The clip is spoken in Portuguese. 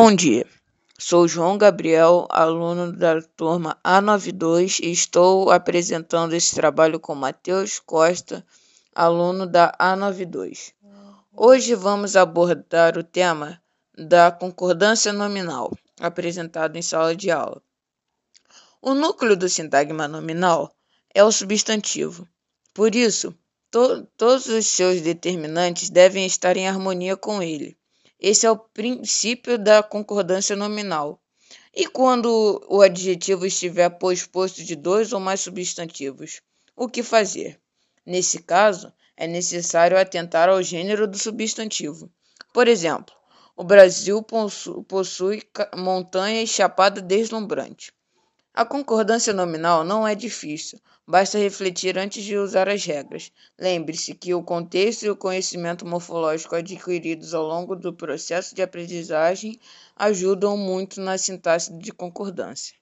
Bom dia, sou João Gabriel, aluno da turma A92 e estou apresentando esse trabalho com Matheus Costa, aluno da A92. Hoje vamos abordar o tema da concordância nominal, apresentado em sala de aula. O núcleo do sintagma nominal é o substantivo. Por isso, to todos os seus determinantes devem estar em harmonia com ele. Esse é o princípio da concordância nominal. E quando o adjetivo estiver posposto de dois ou mais substantivos, o que fazer? Nesse caso, é necessário atentar ao gênero do substantivo. Por exemplo, o Brasil possui montanha e chapada deslumbrante. A concordância nominal não é difícil, basta refletir antes de usar as regras. Lembre-se que o contexto e o conhecimento morfológico adquiridos ao longo do processo de aprendizagem ajudam muito na sintaxe de concordância.